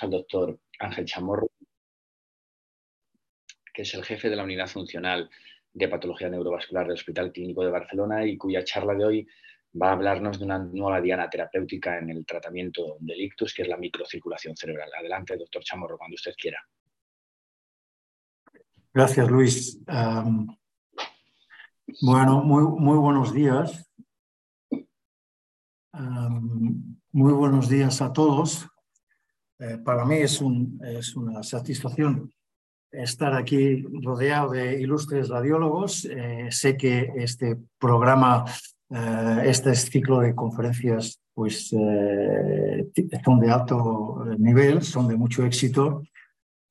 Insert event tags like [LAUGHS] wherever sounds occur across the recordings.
al doctor Ángel Chamorro, que es el jefe de la unidad funcional de patología neurovascular del Hospital Clínico de Barcelona y cuya charla de hoy va a hablarnos de una nueva diana terapéutica en el tratamiento del ictus, que es la microcirculación cerebral. Adelante, doctor Chamorro, cuando usted quiera. Gracias, Luis. bueno, muy, muy buenos días. muy buenos días a todos. Eh, para mí es, un, es, una satisfacción estar aquí rodeado de ilustres radiólogos. Eh, sé que este programa, eh, este ciclo de conferencias, pues son de alto nivel, son de mucho éxito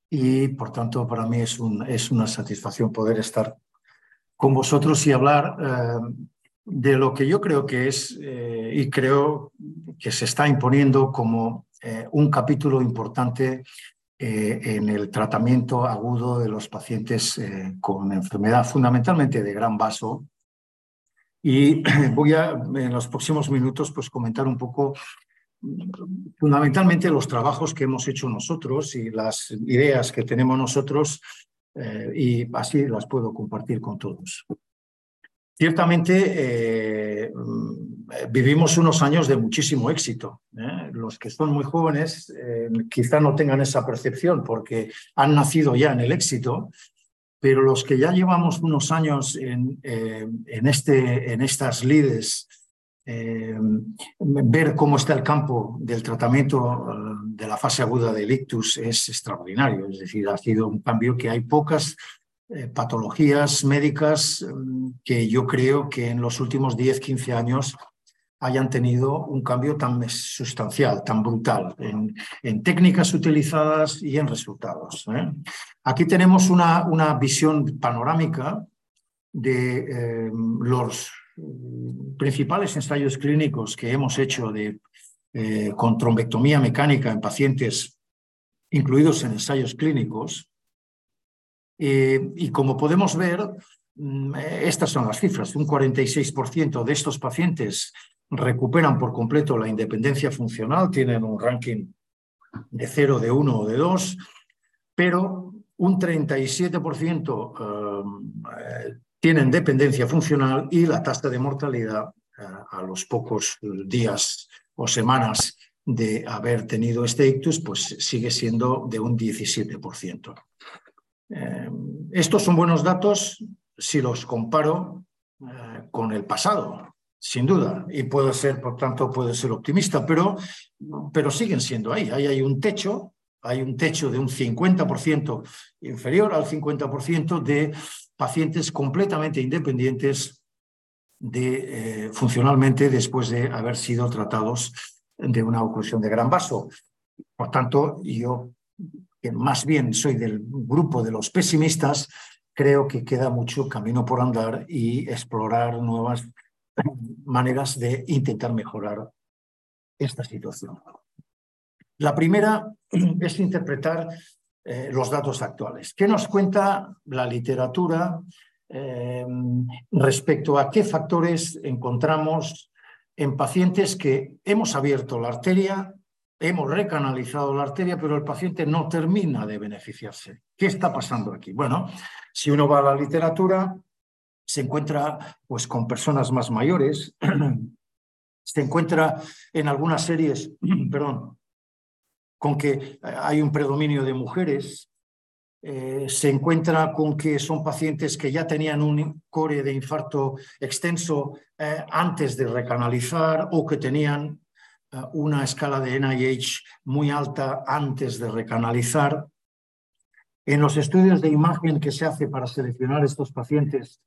y por tanto para mí es una satisfacción poder estar con vosotros y hablar de lo que yo creo que es y creo que se está imponiendo como eh, un capítulo importante eh, en el tratamiento agudo de los pacientes eh, con enfermedad fundamentalmente de gran vaso. Y [CLEARS THROAT] voy a, en los próximos minutos, pues comentar un poco fundamentalmente los trabajos que hemos hecho nosotros y las ideas que tenemos nosotros y así las puedo compartir con todos. Ciertamente eh, mm, vivimos unos años de muchísimo éxito. ¿eh? Los que son muy jóvenes eh, quizá no tengan esa percepción porque han nacido ya en el éxito, pero los que ya llevamos unos años en, en, este, en estas lides, ver cómo está el campo del tratamiento de la fase aguda del ictus es extraordinario. Es decir, ha sido un cambio que hay pocas eh, patologías médicas mm, que yo creo que en los últimos 10, 15 años hayan tenido un cambio tan sustancial, tan brutal en, técnicas utilizadas y en resultados. ¿eh? Aquí tenemos una, una, visión panorámica de eh, los principales ensayos clínicos que hemos hecho de, con trombectomía mecánica en pacientes incluidos en ensayos clínicos eh, y como podemos ver, mm, estas son las cifras. Un 46% de estos pacientes recuperan por completo la independencia funcional, tienen un ranking de 0, de 1 o de 2, pero un 37% eh, tienen dependencia funcional y la tasa de mortalidad eh, a los pocos días o semanas de haber tenido este ictus, pues sigue siendo de un 17%. Eh, estos son buenos datos si los comparo eh, con el pasado, sin duda, y puede ser, por tanto, puede ser optimista, pero, pero siguen siendo ahí. Ahí hay un techo, hay un techo de un 50% inferior al 50% de pacientes completamente independientes de, eh, funcionalmente después de haber sido tratados de una oclusión de gran vaso. Por tanto, yo que más bien soy del grupo de los pesimistas, creo que queda mucho camino por andar y explorar nuevas maneras de intentar mejorar esta situación. La primera [CLEARS THROAT] es interpretar eh, los datos actuales. ¿Qué nos cuenta la literatura eh, respecto a qué factores encontramos en pacientes que hemos abierto la arteria hemos recanalizado la arteria, pero el paciente no termina de beneficiarse. ¿Qué está pasando aquí? Bueno, si uno va a la literatura, se encuentra pues, con personas más mayores, [CLEARS THROAT] se encuentra en algunas series, [CLEARS THROAT] perdón, con que hay un predominio de mujeres, eh, se encuentra con que son pacientes que ya tenían un core de infarto extenso eh, antes de recanalizar o que tenían una escala de NIH muy alta antes de recanalizar. En los estudios de imagen que se hace para seleccionar estos pacientes,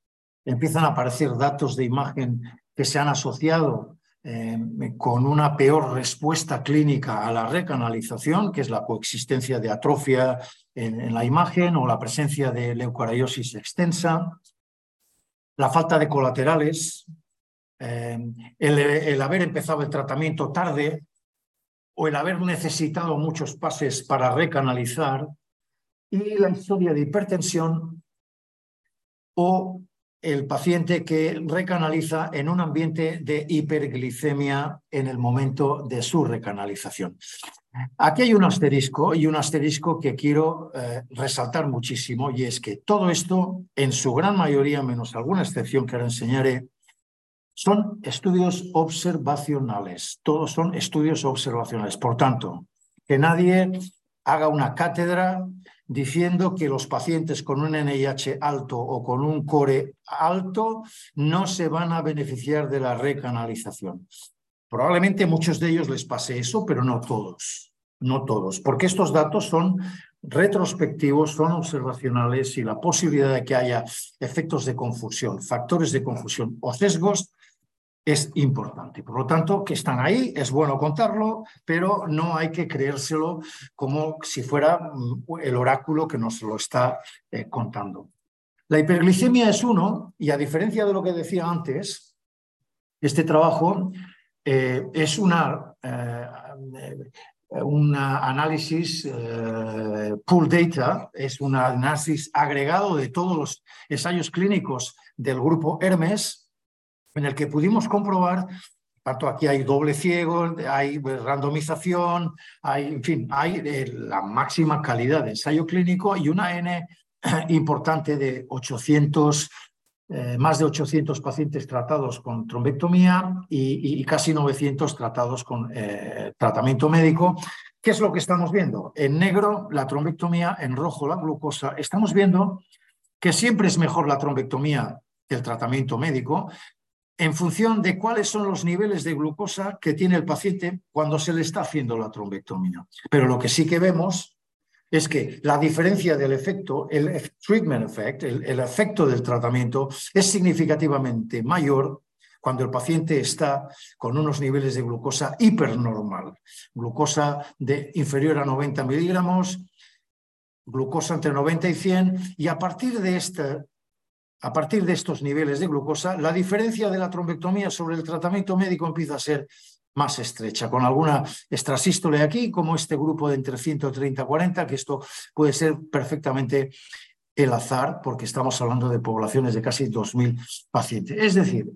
empiezan a aparecer datos de imagen que se han asociado eh, con una peor respuesta clínica a la recanalización, que es la coexistencia de atrofia en, en la imagen o la presencia de leucariosis extensa, la falta de colaterales, eh, el, haber empezado el tratamiento tarde o el haber necesitado muchos pases para recanalizar y la historia de hipertensión o el paciente que recanaliza en un ambiente de hiperglicemia en el momento de su recanalización. Aquí hay un asterisco y un asterisco que quiero eh, resaltar muchísimo y es que todo esto, en su gran mayoría, menos alguna excepción que ahora enseñaré, son estudios observacionales. Todos son estudios observacionales. Por tanto, que nadie haga una cátedra diciendo que los pacientes con un NIH alto o con un core alto no se van a beneficiar de la recanalización. Probablemente muchos de ellos les pase eso, pero no todos, no todos, porque estos datos son retrospectivos, son observacionales y la posibilidad de que haya efectos de confusión, factores de confusión o sesgos es importante. Por lo tanto, que están ahí, es bueno contarlo, pero no hay que creérselo como si fuera mm, el oráculo que nos lo está eh, contando. La hiperglicemia es uno, y a diferencia de lo que decía antes, este trabajo eh, es una, eh, un análisis pool data, es un análisis agregado de todos los ensayos clínicos del grupo Hermes, en el que pudimos comprobar, tanto aquí hay doble ciego, hay randomización, hay, en fin, hay eh, la máxima calidad de ensayo clínico y una N importante de 800, eh, más de 800 pacientes tratados con trombectomía y, casi 900 tratados con eh, tratamiento médico. ¿Qué es lo que estamos viendo? En negro la trombectomía, en rojo la glucosa. Estamos viendo que siempre es mejor la trombectomía que el tratamiento médico, en función de cuáles son los niveles de glucosa que tiene el paciente cuando se le está haciendo la trombectomía. Pero lo que sí que vemos es que la diferencia del efecto, el treatment effect, el, efecto del tratamiento, es significativamente mayor cuando el paciente está con unos niveles de glucosa hipernormal, glucosa de inferior a 90 miligramos, glucosa entre 90 y 100, y a partir de este a partir de estos niveles de glucosa, la diferencia de la trombectomía sobre el tratamiento médico empieza a ser más estrecha, con alguna extrasístole aquí, como este grupo de entre 130 y 40, que esto puede ser perfectamente el azar, porque estamos hablando de poblaciones de casi 2.000 pacientes. Es decir,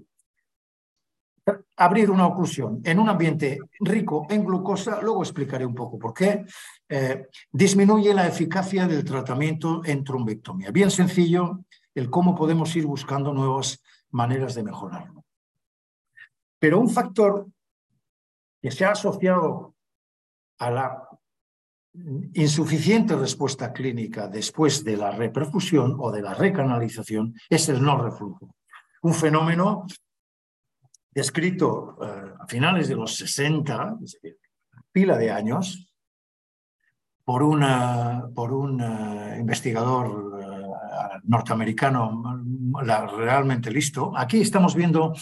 abrir una oclusión en un ambiente rico en glucosa, luego explicaré un poco por qué, eh, disminuye la eficacia del tratamiento en trombectomía. Bien sencillo, el cómo podemos ir buscando nuevas maneras de mejorarlo. Pero un factor que se ha asociado a la insuficiente respuesta clínica después de la reperfusión o de la recanalización es el no reflujo. Un fenómeno descrito eh, a finales de los 60, es decir, pila de años, por, una, por un eh, investigador norteamericano realmente listo. Aquí estamos viendo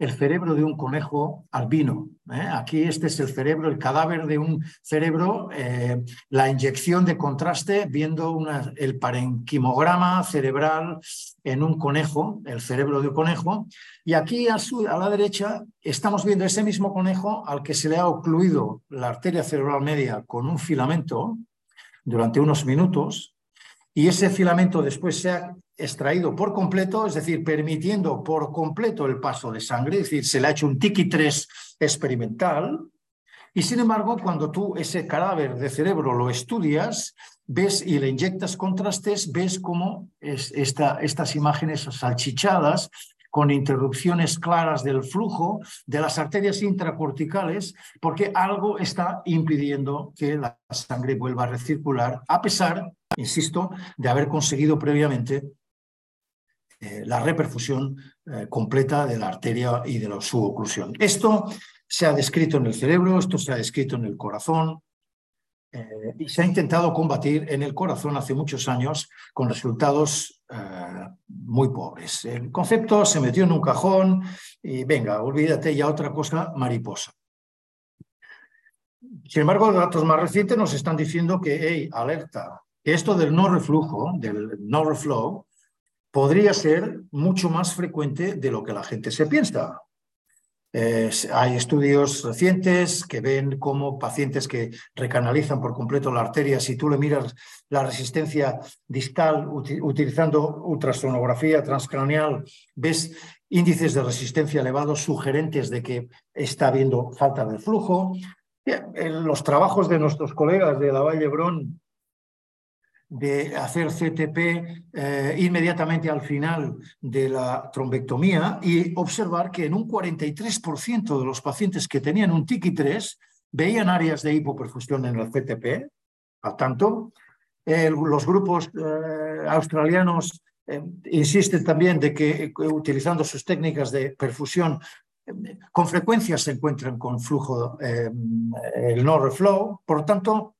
el cerebro de un conejo albino. ¿eh? Aquí este es el cerebro, el cadáver de un cerebro, eh, la inyección de contraste, viendo el parenquimograma cerebral en un conejo, el cerebro de un conejo. Y aquí a, a la derecha estamos viendo ese mismo conejo al que se le ha ocluido la arteria cerebral media con un filamento durante unos minutos y ese filamento después se ha extraído por completo, es decir, permitiendo por completo el paso de sangre, es decir, se le ha hecho un tiki 3 experimental. Y sin embargo, cuando tú ese cadáver de cerebro lo estudias, ves y le inyectas contrastes, ves cómo es esta, estas imágenes salchichadas con interrupciones claras del flujo de las arterias intracorticales, porque algo está impidiendo que la sangre vuelva a recircular, a pesar insisto, de haber conseguido previamente eh, la reperfusión eh, completa de la arteria y de la, su oclusión. Esto se ha descrito en el cerebro, esto se ha descrito en el corazón eh, y se ha intentado combatir en el corazón hace muchos años con resultados muy pobres. El concepto se metió en un cajón y venga, olvídate ya otra cosa mariposa. Sin embargo, datos más recientes nos están diciendo que, hey, alerta, esto del no reflujo, del no reflow, podría ser mucho más frecuente de lo que la gente se piensa. Hay estudios recientes que ven cómo pacientes que recanalizan por completo la arteria, si tú le miras la resistencia distal utilizando ultrasonografía transcraneal, ves índices de resistencia elevados sugerentes de que está habiendo falta de flujo. En los trabajos de nuestros colegas de la Valle Brón de hacer CTP eh, inmediatamente al final de la trombectomía y observar que en un 43% de los pacientes que tenían un TICI3 veían áreas de hipoperfusión en el CTP. Al tanto, los grupos eh, australianos eh, insisten también de que utilizando sus técnicas de perfusión con frecuencia se encuentran con flujo, el no reflow. Por tanto,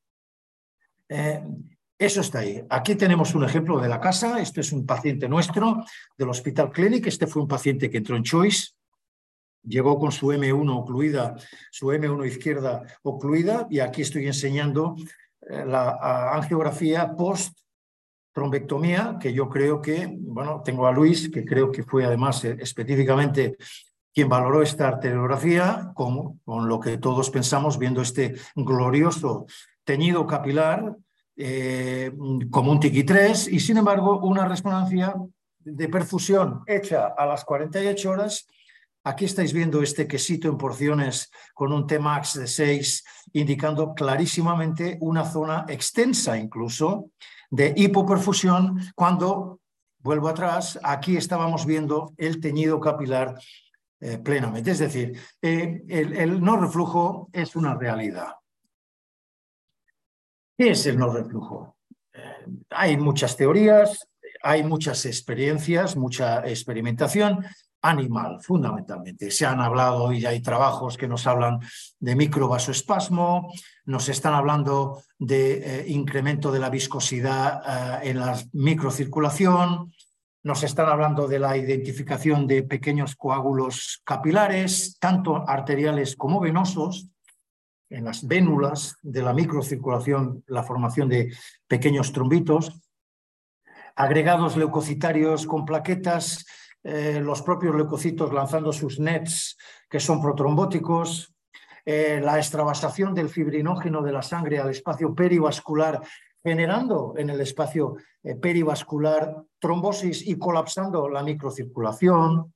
eso está ahí. Aquí tenemos un ejemplo de la casa. Este es un paciente nuestro del Hospital Clinic. Este fue un paciente que entró en Choice. Llegó con su M1 ocluida, su M1 izquierda ocluida. Y aquí estoy enseñando eh, la angiografía post trombectomía, que yo creo que, bueno, tengo a Luis, que creo que fue además eh, específicamente quien valoró esta arteriografía, con, con lo que todos pensamos viendo este glorioso teñido capilar eh, como un TICI3 y sin embargo una resonancia de perfusión hecha a las 48 horas. Aquí estáis viendo este quesito en porciones con un Tmax de 6, indicando clarísimamente una zona extensa incluso de hipoperfusión cuando, vuelvo atrás, aquí estábamos viendo el teñido capilar eh, plenamente. Es decir, eh, el no reflujo es una realidad. ¿Qué es el no reflujo? Eh, hay muchas teorías, hay muchas experiencias, mucha experimentación animal, fundamentalmente. Se han hablado y hay trabajos que nos hablan de microvasoespasmo, nos están hablando de eh, incremento de la viscosidad eh, en la microcirculación, nos están hablando de la identificación de pequeños coágulos capilares, tanto arteriales como venosos, en las vénulas de la microcirculación la formación de pequeños trombitos, agregados leucocitarios con plaquetas, eh, los propios leucocitos lanzando sus nets que son protrombóticos, eh, la extravasación del fibrinógeno de la sangre al espacio perivascular, generando en el espacio eh, perivascular trombosis y colapsando la microcirculación,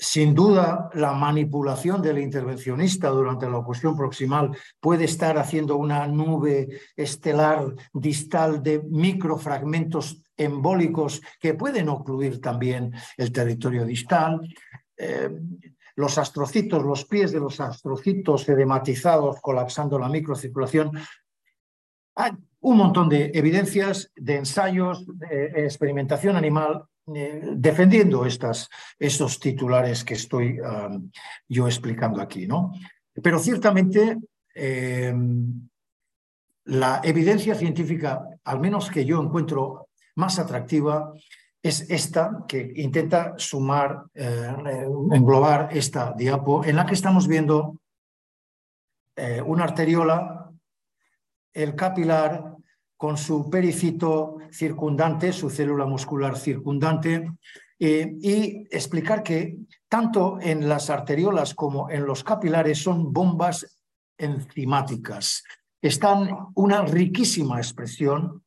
sin duda, la manipulación del intervencionista durante la oclusión proximal puede estar haciendo una nube estelar distal de microfragmentos embólicos que pueden ocluir también el territorio distal. Eh, los astrocitos, los pies de los astrocitos edematizados colapsando la microcirculación. Hay un montón de evidencias, de ensayos, de experimentación animal defendiendo estas, estos titulares que estoy yo explicando aquí. ¿no? Pero ciertamente em, la evidencia científica, al menos que yo encuentro más atractiva, es esta que intenta sumar, eh, englobar esta diapo, en la que estamos viendo eh, una arteriola, el capilar, con su pericito circundante, su célula muscular circundante, eh, y explicar que tanto en las arteriolas como en los capilares son bombas enzimáticas. Están una riquísima expresión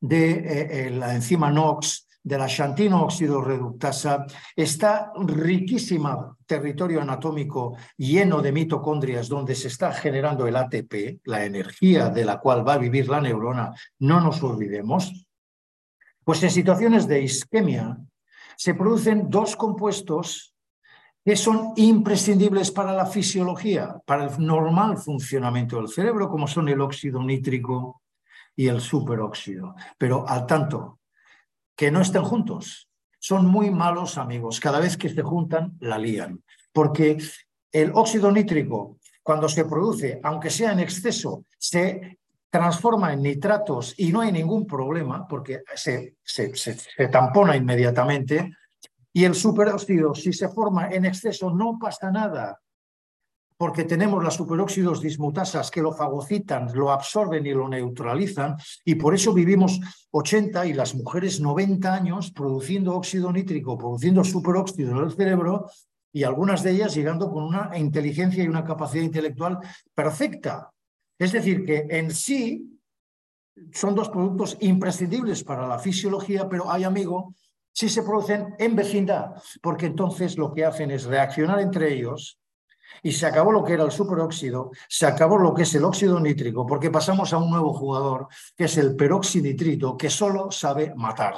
de eh, eh, la enzima NOx de la óxido reductasa está riquísima territorio anatómico lleno de mitocondrias donde se está generando el ATP, la energía de la cual va a vivir la neurona, no nos olvidemos. Pues en situaciones de isquemia se producen dos compuestos que son imprescindibles para la fisiología, para el normal funcionamiento del cerebro, como son el óxido nítrico y el superóxido. Pero al tanto, que no estén juntos. Son muy malos amigos. Cada vez que se juntan, la lían. Porque el óxido nítrico, cuando se produce, aunque sea en exceso, se transforma en nitratos y no hay ningún problema porque se, se, se, se tampona inmediatamente. Y el superóxido, si se forma en exceso, no pasa nada porque tenemos las superóxidos dismutasas que lo fagocitan, lo absorben y lo neutralizan, y por eso vivimos 80 y las mujeres 90 años produciendo óxido nítrico, produciendo superóxido en el cerebro, y algunas de ellas llegando con una inteligencia y una capacidad intelectual perfecta. Es decir, que en sí son dos productos imprescindibles para la fisiología, pero hay, amigo, si se producen en vecindad, porque entonces lo que hacen es reaccionar entre ellos y se acabó lo que era el superóxido, se acabó lo que es el óxido nítrico, porque pasamos a un nuevo jugador, que es el peroxinitrito, que solo sabe matar,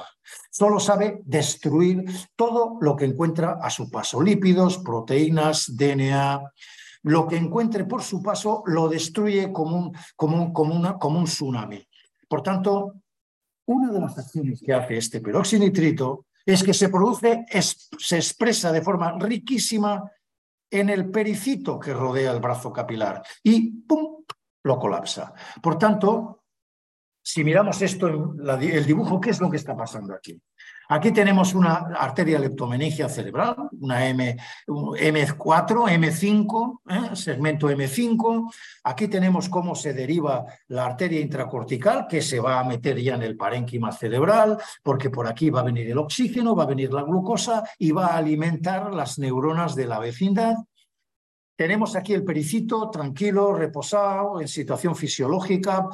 solo sabe destruir todo lo que encuentra a su paso, lípidos, proteínas, DNA, lo que encuentre por su paso lo destruye como un, como como como un tsunami. Por tanto, una de las acciones que hace este peroxinitrito es que se produce, se expresa de forma riquísima en el pericito que rodea el brazo capilar y ¡pum! lo colapsa. Por tanto, si miramos esto en el dibujo, ¿qué es lo que está pasando aquí? Aquí tenemos una arteria leptomeningia cerebral, una M, 4 M5, ¿eh? segmento M5. Aquí tenemos cómo se deriva la arteria intracortical, que se va a meter ya en el parénquima cerebral, porque por aquí va a venir el oxígeno, va a venir la glucosa y va a alimentar las neuronas de la vecindad. Tenemos aquí el pericito tranquilo, reposado, en situación fisiológica,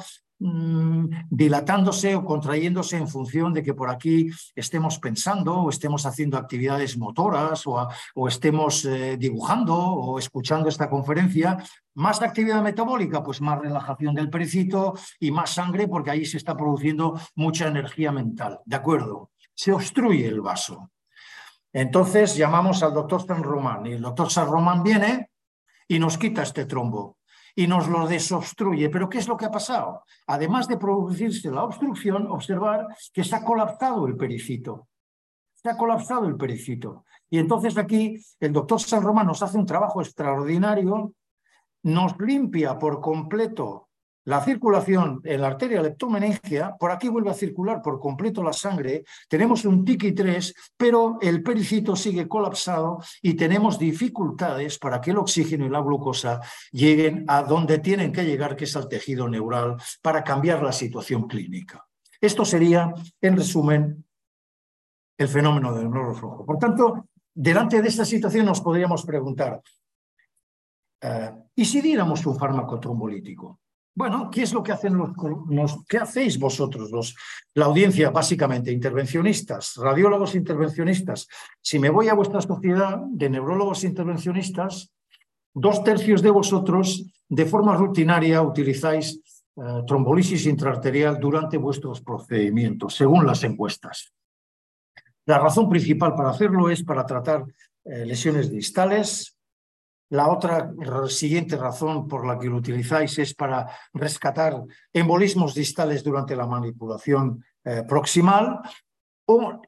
Mm, dilatándose o contrayéndose en función de que por aquí estemos pensando o estemos haciendo actividades motoras o, estemos eh, dibujando o escuchando esta conferencia. Más actividad metabólica, pues más relajación del pericito y más sangre porque ahí se está produciendo mucha energía mental. ¿De acuerdo? Se obstruye el vaso. Entonces llamamos al doctor San Román y el doctor San Román viene y nos quita este trombo y nos lo desobstruye. Pero ¿qué es lo que ha pasado? Además de producirse la obstrucción, observar que se ha colapsado el pericito. Se ha colapsado el pericito. Y entonces aquí el doctor San Román nos hace un trabajo extraordinario, nos limpia por completo la circulación en la arteria leptomeningia, por aquí vuelve a circular por completo la sangre, tenemos un tiki 3, pero el pericito sigue colapsado y tenemos dificultades para que el oxígeno y la glucosa lleguen a donde tienen que llegar, que es al tejido neural, para cambiar la situación clínica. Esto sería, en resumen, el fenómeno del noro rojo. Por tanto, delante de esta situación nos podríamos preguntar, eh, ¿y si diéramos un fármaco trombolítico? Bueno, ¿qué es lo que hacen los, qué hacéis vosotros, los, la audiencia básicamente, intervencionistas, radiólogos intervencionistas? Si me voy a vuestra sociedad de neurólogos intervencionistas, dos tercios de vosotros de forma rutinaria utilizáis eh, trombolisis intraarterial durante vuestros procedimientos, según las encuestas. La razón principal para hacerlo es para tratar eh, lesiones distales, la otra siguiente razón por la que lo utilizáis es para rescatar embolismos distales durante la manipulación eh, proximal.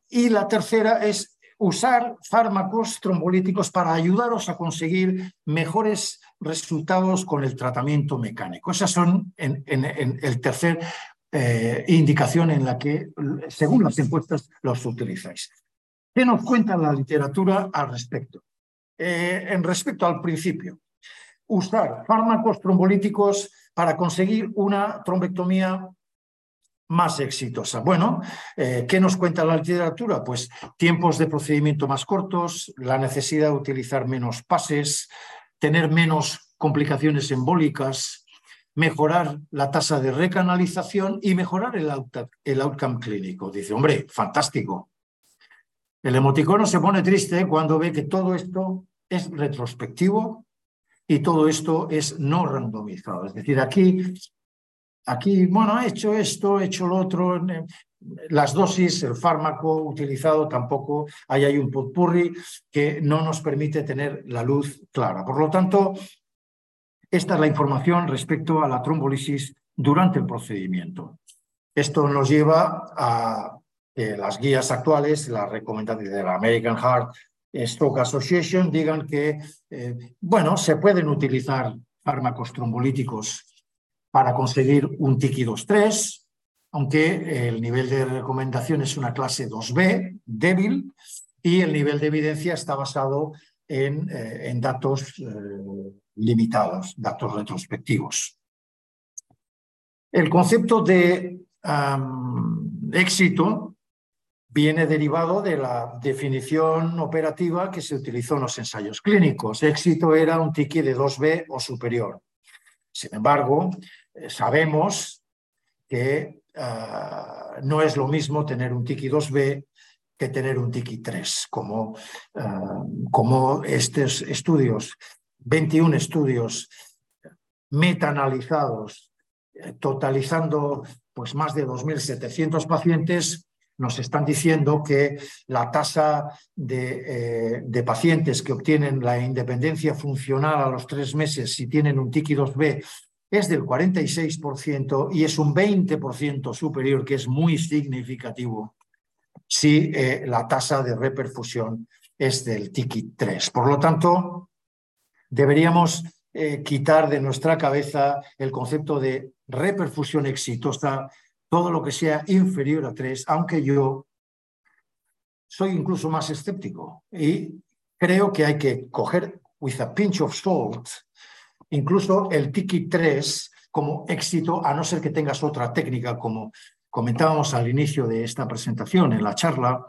y la tercera es usar fármacos trombolíticos para ayudaros a conseguir mejores resultados con el tratamiento mecánico. Esas son en, el tercer eh, indicación en la que, según las encuestas, los utilizáis. ¿Qué nos cuenta la literatura al respecto? Eh, en respecto al principio. Usar fármacos trombolíticos para conseguir una trombectomía más exitosa. Bueno, eh, ¿qué nos cuenta la literatura? Pues tiempos de procedimiento más cortos, la necesidad de utilizar menos pases, tener menos complicaciones embólicas, mejorar la tasa de recanalización y mejorar el, el outcome clínico. Dice, hombre, fantástico. El emoticono se pone triste cuando ve que todo esto es retrospectivo y todo esto es no randomizado. Es decir, aquí, aquí bueno, he hecho esto, he hecho lo otro, las dosis, el fármaco utilizado tampoco, ahí hay un potpurri que no nos permite tener la luz clara. Por lo tanto, esta es la información respecto a la trombolisis durante el procedimiento. Esto nos lleva a las guías actuales, las recomendaciones de la American Heart Stroke Association, digan que, eh, bueno, se pueden utilizar fármacos trombolíticos para conseguir un tiki 2-3, aunque el nivel de recomendación es una clase 2B, débil, y el nivel de evidencia está basado en, eh, en datos eh, limitados, datos retrospectivos. El concepto de éxito viene derivado de la definición operativa que se utilizó en los ensayos clínicos. Éxito era un tiki de 2B o superior. Sin embargo, eh, sabemos que ah, no es lo mismo tener un tiki 2B que tener un tiki 3, como, ah, como estos estudios 21 estudios metaanalizados, eh, totalizando pues más de 2.700 pacientes, nos están diciendo que la tasa de, de, pacientes que obtienen la independencia funcional a los tres meses si tienen un TICI-2B es del 46% y es un 20% superior, que es muy significativo, si eh, la tasa de reperfusión es del TICI 3. Por lo tanto, deberíamos eh, quitar de nuestra cabeza el concepto de reperfusión exitosa, todo lo que sea inferior a 3, aunque yo soy incluso más escéptico y creo que hay que coger with a pinch of salt incluso el Tiki 3 como éxito, a no ser que tengas otra técnica, como comentábamos al inicio de esta presentación, en la charla,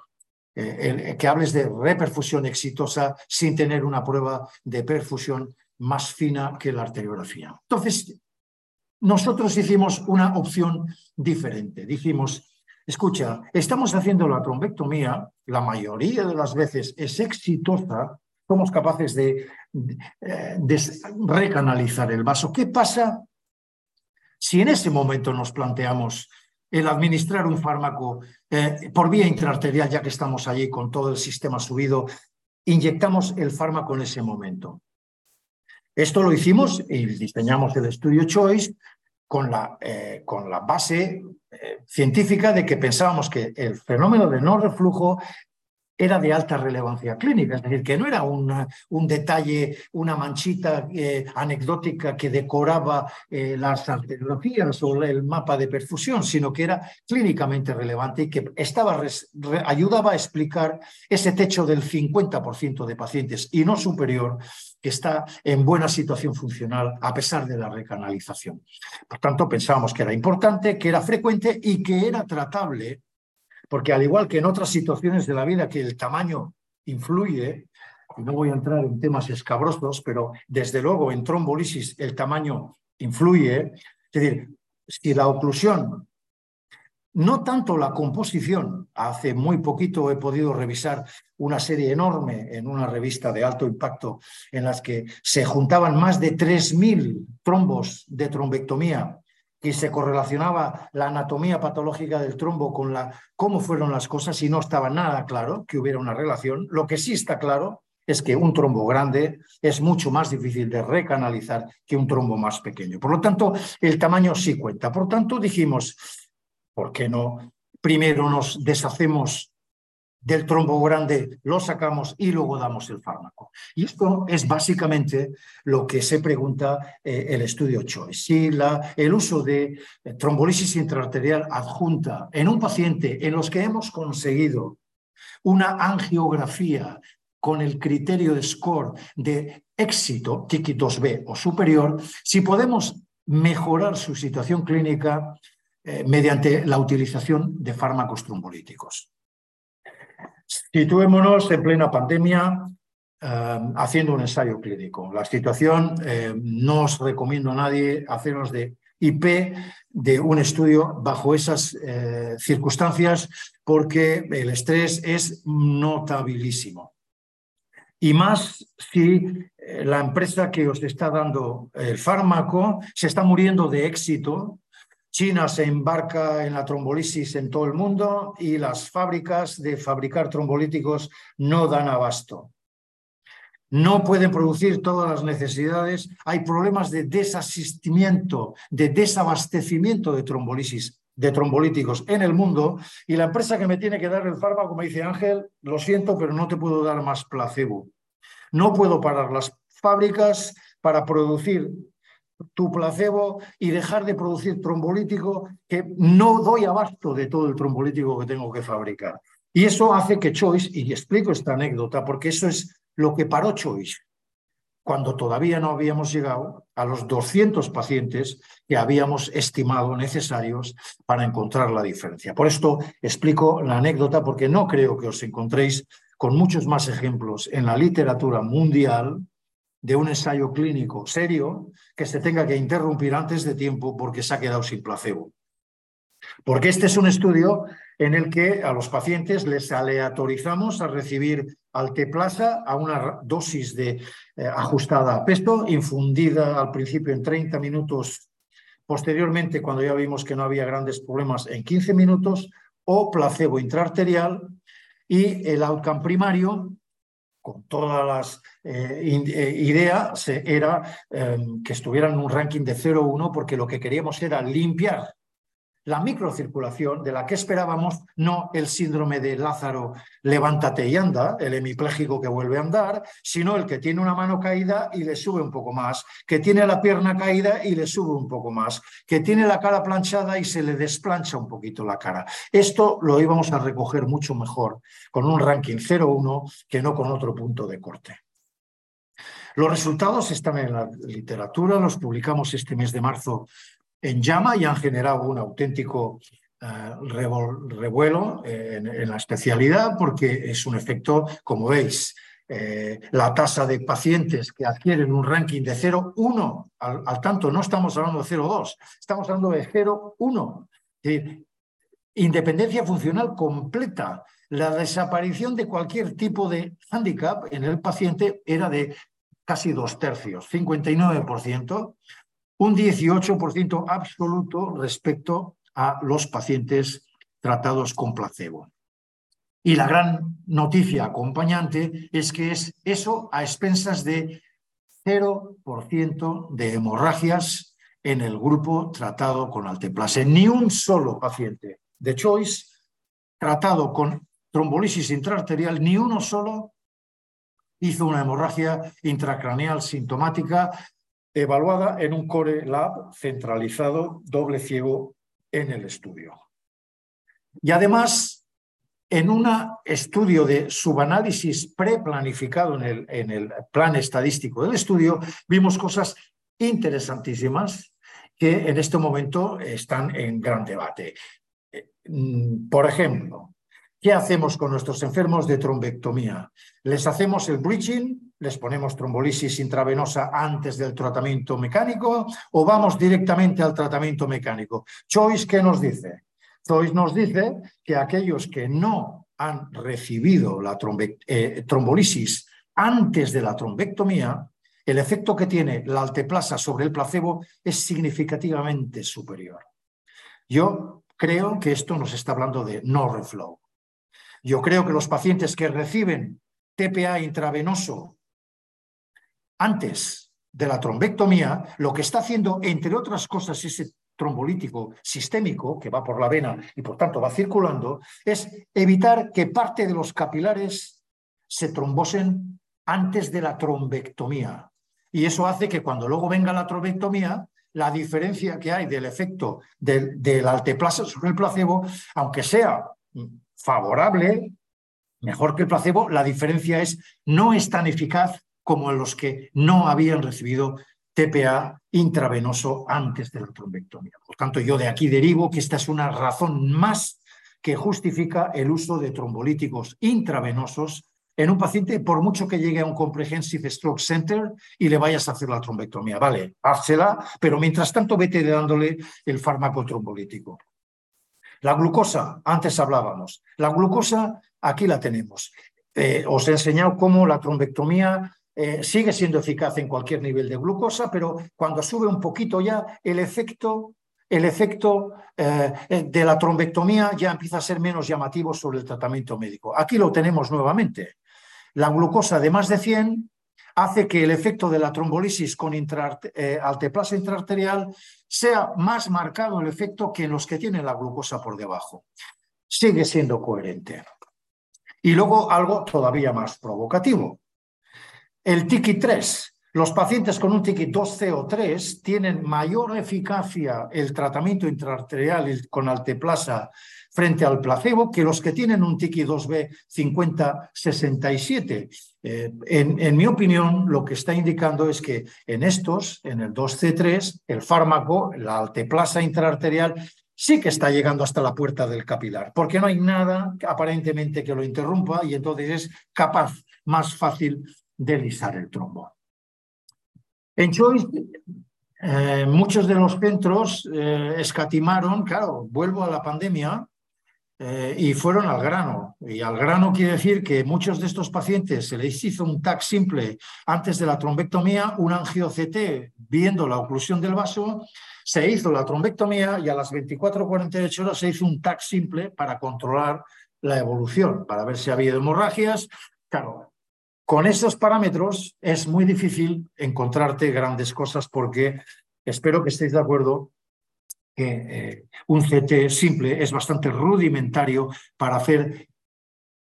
eh, que hables de reperfusión exitosa sin tener una prueba de perfusión más fina que la arteriografía. Entonces, nosotros hicimos una opción diferente. Dijimos, escucha, estamos haciendo la trombectomía, la mayoría de las veces es exitosa, somos capaces de, recanalizar el vaso. ¿Qué pasa si en ese momento nos planteamos el administrar un fármaco eh, por vía intraarterial, ya que estamos allí con todo el sistema subido, inyectamos el fármaco en ese momento? Esto lo hicimos y diseñamos el estudio Choice con la, eh, con la base eh, científica de que pensábamos que el fenómeno de no reflujo era de alta relevancia clínica, es decir, que no era un detalle, una manchita eh, anecdótica que decoraba eh, las arteriologías o el mapa de perfusión, sino que era clínicamente relevante y que estaba ayudaba a explicar ese techo del 50% de pacientes y no superior que está en buena situación funcional a pesar de la recanalización. Por tanto, pensábamos que era importante, que era frecuente y que era tratable porque al igual que en otras situaciones de la vida que el tamaño influye, y no voy a entrar en temas escabrosos, pero desde luego en trombolisis el tamaño influye, es decir, si la oclusión, no tanto la composición, hace muy poquito he podido revisar una serie enorme en una revista de alto impacto en las que se juntaban más de 3.000 trombos de trombectomía y se correlacionaba la anatomía patológica del trombo con la, cómo fueron las cosas y no estaba nada claro que hubiera una relación. Lo que sí está claro es que un trombo grande es mucho más difícil de recanalizar que un trombo más pequeño. Por lo tanto, el tamaño sí cuenta. Por tanto, dijimos, ¿por qué no? Primero nos deshacemos del trombo grande, lo sacamos y luego damos el fármaco. Y esto es básicamente lo que se pregunta eh, el estudio Choice. Si el uso de eh, trombolisis intraarterial adjunta en un paciente en los que hemos conseguido una angiografía con el criterio de score de éxito, TICI 2B o superior, si podemos mejorar su situación clínica eh, mediante la utilización de fármacos trombolíticos. Situémonos en plena pandemia eh, haciendo un ensayo clínico. La situación eh, no os recomiendo a nadie haceros de IP de un estudio bajo esas eh, circunstancias porque el estrés es notabilísimo. Y más si la empresa que os está dando el fármaco se está muriendo de éxito China se embarca en la trombolisis en todo el mundo y las fábricas de fabricar trombolíticos no dan abasto. No pueden producir todas las necesidades. Hay problemas de desasistimiento, de desabastecimiento de trombolisis, de trombolíticos en el mundo. Y la empresa que me tiene que dar el fármaco me dice, Ángel, lo siento, pero no te puedo dar más placebo. No puedo parar las fábricas para producir tu placebo y dejar de producir trombolítico, que no doy abasto de todo el trombolítico que tengo que fabricar. Y eso hace que Choice, y explico esta anécdota, porque eso es lo que paró Choice, cuando todavía no habíamos llegado a los 200 pacientes que habíamos estimado necesarios para encontrar la diferencia. Por esto explico la anécdota, porque no creo que os encontréis con muchos más ejemplos en la literatura mundial de un ensayo clínico serio que se tenga que interrumpir antes de tiempo porque se ha quedado sin placebo. Porque este es un estudio en el que a los pacientes les aleatorizamos a recibir alteplasa a una dosis de, eh, ajustada a peso, infundida al principio en 30 minutos, posteriormente, cuando ya vimos que no había grandes problemas, en 15 minutos, o placebo intraarterial, y el outcome primario, con todas las eh, eh, ideas, era em, que estuvieran en un ranking de 0-1, porque lo que queríamos era limpiar la microcirculación de la que esperábamos, no el síndrome de Lázaro, levántate y anda, el hemipléjico que vuelve a andar, sino el que tiene una mano caída y le sube un poco más, que tiene la pierna caída y le sube un poco más, que tiene la cara planchada y se le desplancha un poquito la cara. Esto lo íbamos a recoger mucho mejor con un ranking 0-1 que no con otro punto de corte. Los resultados están en la literatura, los publicamos este mes de marzo en llama y han generado un auténtico eh, revuelo eh, en, la especialidad porque es un efecto, como veis, eh, la tasa de pacientes que adquieren un ranking de 0,1, al, al, tanto no estamos hablando de 0,2, estamos hablando de 0,1. Independencia funcional completa. La desaparición de cualquier tipo de handicap en el paciente era de casi dos tercios, 59%, un 18% absoluto respecto a los pacientes tratados con placebo. Y la gran noticia acompañante es que es eso a expensas de 0% de hemorragias en el grupo tratado con alteplase. Ni un solo paciente de Choice tratado con trombolisis intraarterial, ni uno solo hizo una hemorragia intracraneal sintomática evaluada en un Core Lab centralizado, doble ciego en el estudio. Y además, en un estudio de subanálisis preplanificado en el, en el plan estadístico del estudio, vimos cosas interesantísimas que en este momento están en gran debate. Eh, mm, por ejemplo, ¿qué hacemos con nuestros enfermos de trombectomía? ¿Les hacemos el bridging les ponemos trombolisis intravenosa antes del tratamiento mecánico o vamos directamente al tratamiento mecánico. Choice, ¿qué nos dice? Choice nos dice que aquellos que no han recibido la eh, trombolisis antes de la trombectomía, el efecto que tiene la alteplasa sobre el placebo es significativamente superior. Yo creo que esto nos está hablando de no reflow. Yo creo que los pacientes que reciben TPA intravenoso antes de la trombectomía, lo que está haciendo, entre otras cosas, ese trombolítico sistémico que va por la vena y por tanto va circulando, es evitar que parte de los capilares se trombosen antes de la trombectomía. Y eso hace que cuando luego venga la trombectomía, la diferencia que hay del efecto del, del alteplasa sobre el placebo, aunque sea favorable, mejor que el placebo, la diferencia es no es tan eficaz como en los que no habían recibido TPA intravenoso antes de la trombectomía. Por tanto, yo de aquí derivo que esta es una razón más que justifica el uso de trombolíticos intravenosos en un paciente, por mucho que llegue a un Comprehensive Stroke Center y le vayas a hacer la trombectomía. Vale, házela, pero mientras tanto vete dándole el fármaco trombolítico. La glucosa, antes hablábamos. La glucosa, aquí la tenemos. Eh, os he enseñado cómo la trombectomía eh, sigue siendo eficaz en cualquier nivel de glucosa, pero cuando sube un poquito ya, el efecto, el efecto eh, de la trombectomía ya empieza a ser menos llamativo sobre el tratamiento médico. Aquí lo tenemos nuevamente. La glucosa de más de 100 hace que el efecto de la trombolisis con eh, alteplasa intraarterial sea más marcado el efecto que en los que tienen la glucosa por debajo. Sigue siendo coherente. Y luego algo todavía más provocativo. El tiki 3. Los pacientes con un tiki 2CO3 tienen mayor eficacia el tratamiento intraarterial con alteplasa frente al placebo que los que tienen un tiki 2B 5067. Eh, en, mi opinión, lo que está indicando es que en estos, en el 2C3, el fármaco, la alteplasa intraarterial, sí que está llegando hasta la puerta del capilar, porque no hay nada aparentemente que lo interrumpa y entonces es capaz, más fácil lisar el trombo. En Choice, eh, muchos de los centros eh, escatimaron, claro, vuelvo a la pandemia, eh, y fueron al grano. Y al grano quiere decir que muchos de estos pacientes se les hizo un TAC simple antes de la trombectomía, un angio-CT viendo la oclusión del vaso, se hizo la trombectomía y a las 24 o 48 horas se hizo un TAC simple para controlar la evolución, para ver si había hemorragias. Claro, con estos parámetros es muy difícil encontrarte grandes cosas porque espero que estéis de acuerdo que eh, un CT simple es bastante rudimentario para hacer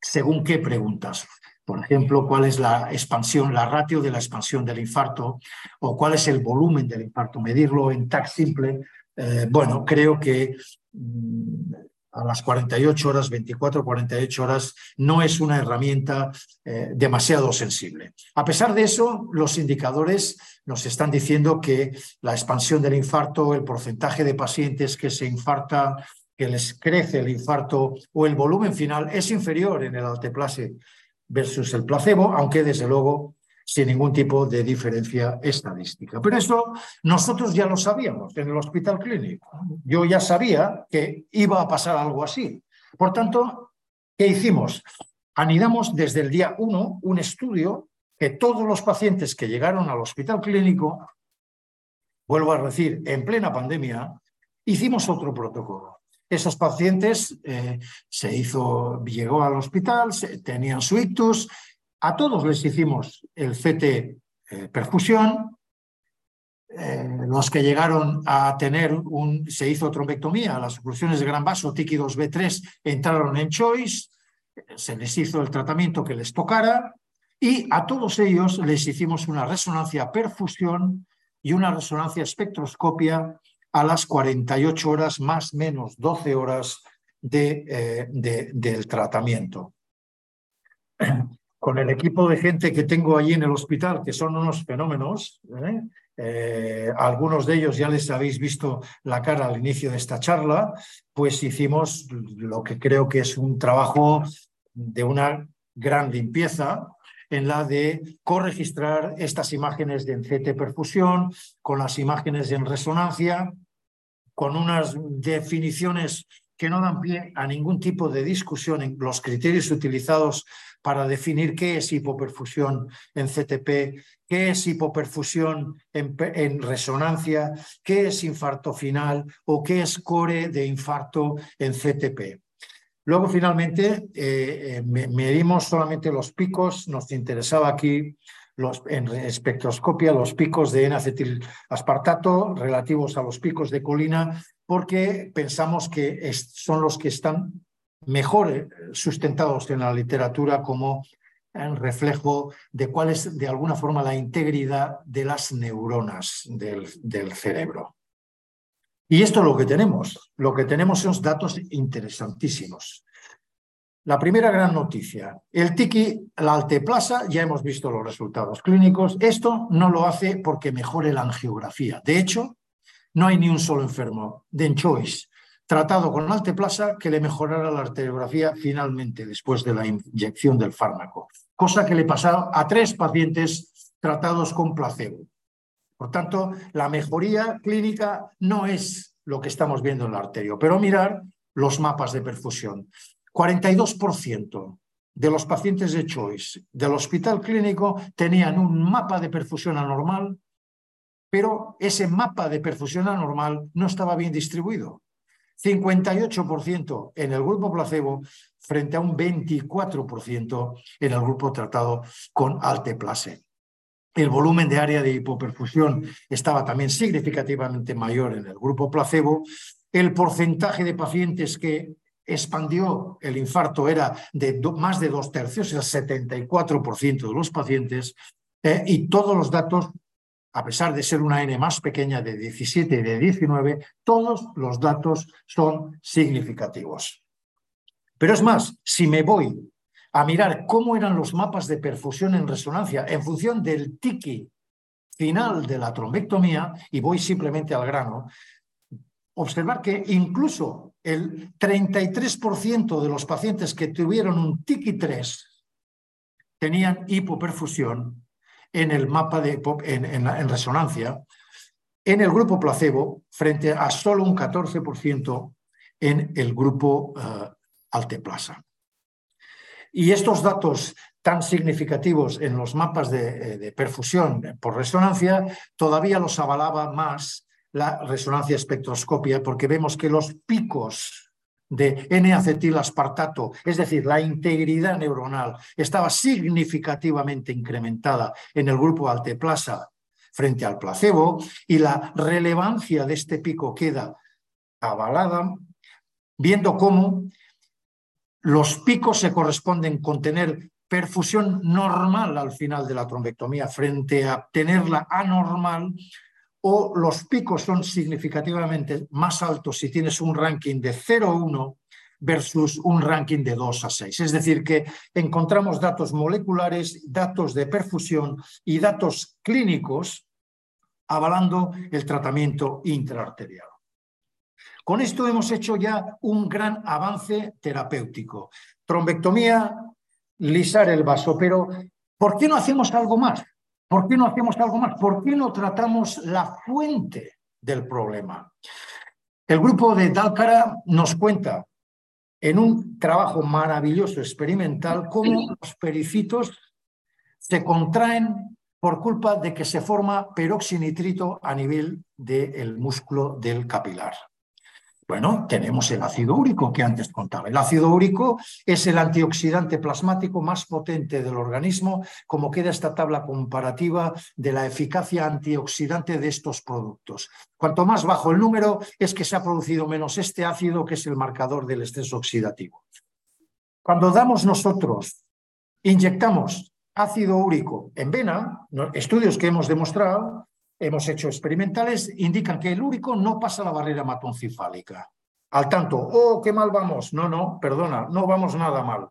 según qué preguntas. Por ejemplo, cuál es la expansión, la ratio de la expansión del infarto o cuál es el volumen del infarto. Medirlo en TAC simple, eh, bueno, creo que mm, a las 48 horas, 24, 48 horas, no es una herramienta eh, demasiado sensible. A pesar de eso, los indicadores nos están diciendo que la expansión del infarto, el porcentaje de pacientes que se infarta, que les crece el infarto o el volumen final es inferior en el alteplase versus el placebo, aunque desde luego sin ningún tipo de diferencia estadística. Pero eso nosotros ya lo sabíamos en el hospital clínico. Yo ya sabía que iba a pasar algo así. Por tanto, ¿qué hicimos? Anidamos desde el día 1 un estudio que todos los pacientes que llegaron al hospital clínico, vuelvo a decir, en plena pandemia, hicimos otro protocolo. Esos pacientes eh, se hizo, llegó al hospital, tenían su ictus, a todos les hicimos el CT eh, perfusión. Eh, los que llegaron a tener un, se hizo trombectomía, las oclusiones de gran vaso, TICI 2B3, entraron en choice, se les hizo el tratamiento que les tocara y a todos ellos les hicimos una resonancia perfusión y una resonancia espectroscopia a las 48 horas más menos 12 horas de, eh, del tratamiento [CLEARS THROAT] con el equipo de gente que tengo allí en el hospital, que son unos fenómenos, ¿eh? Eh, algunos de ellos ya les habéis visto la cara al inicio de esta charla, pues hicimos lo que creo que es un trabajo de una gran limpieza en la de corregistrar estas imágenes de CT perfusión con las imágenes en resonancia, con unas definiciones que no dan pie a ningún tipo de discusión en los criterios utilizados para definir qué es hipoperfusión en CTP, qué es hipoperfusión en, resonancia, qué es infarto final o qué es core de infarto en CTP. Luego, finalmente, eh, eh, medimos solamente los picos, nos interesaba aquí los, en espectroscopia los picos de N-acetil-aspartato relativos a los picos de colina porque pensamos que son los que están mejor eh, sustentados en la literatura como un reflejo de cuál es de alguna forma la integridad de las neuronas del, del cerebro. Y esto es lo que tenemos. Lo que tenemos son datos interesantísimos. La primera gran noticia, el tiki, la alteplasa, ya hemos visto los resultados clínicos. Esto no lo hace porque mejore la angiografía. De hecho, no hay ni un solo enfermo de Enchois tratado con alteplasa que le mejorara la arteriografía finalmente después de la inyección del fármaco, cosa que le pasaba a tres pacientes tratados con placebo. Por tanto, la mejoría clínica no es lo que estamos viendo en la arterio, pero mirar los mapas de perfusión. 42% de los pacientes de Choice del hospital clínico tenían un mapa de perfusión anormal pero ese mapa de perfusión anormal no estaba bien distribuido. 58% en el grupo placebo frente a un 24% en el grupo tratado con alteplase. El volumen de área de hipoperfusión estaba también significativamente mayor en el grupo placebo. El porcentaje de pacientes que expandió el infarto era de más de dos tercios, el 74% de los pacientes, eh, y todos los datos a pesar de ser una N más pequeña de 17 y de 19, todos los datos son significativos. Pero es más, si me voy a mirar cómo eran los mapas de perfusión en resonancia en función del tiki final de la trombectomía, y voy simplemente al grano, observar que incluso el 33% de los pacientes que tuvieron un tiki 3 tenían hipoperfusión en el mapa de, en, en, resonancia en el grupo placebo frente a solo un 14% en el grupo uh. Y estos datos tan significativos en los mapas de, de, perfusión por resonancia todavía los avalaba más la resonancia espectroscopia porque vemos que los picos de N-acetilaspartato, es decir, la integridad neuronal, estaba significativamente incrementada en el grupo alteplasa frente al placebo y la relevancia de este pico queda avalada, viendo cómo los picos se corresponden con tener perfusión normal al final de la trombectomía frente a tenerla anormal o los picos son significativamente más altos si tienes un ranking de 0,1 versus un ranking de 2 a 6. Es decir, que encontramos datos moleculares, datos de perfusión y datos clínicos avalando el tratamiento intraarterial. Con esto hemos hecho ya un gran avance terapéutico. Trombectomía, lisar el vaso, pero ¿por qué no hacemos algo más? ¿Por qué no hacemos algo más? ¿Por qué no tratamos la fuente del problema? El grupo de Dalcara nos cuenta en un trabajo maravilloso experimental cómo los pericitos se contraen por culpa de que se forma peroxinitrito a nivel del músculo del capilar. Bueno, tenemos el ácido úrico que antes contaba. El ácido úrico es el antioxidante plasmático más potente del organismo, como queda esta tabla comparativa de la eficacia antioxidante de estos productos. Cuanto más bajo el número, es que se ha producido menos este ácido, que es el marcador del estrés oxidativo. Cuando damos nosotros, inyectamos ácido úrico en vena, estudios que hemos demostrado, hemos hecho experimentales, indican que el úrico no pasa la barrera matoncefálica. Al tanto, oh, qué mal vamos. No, no, perdona, no vamos nada mal.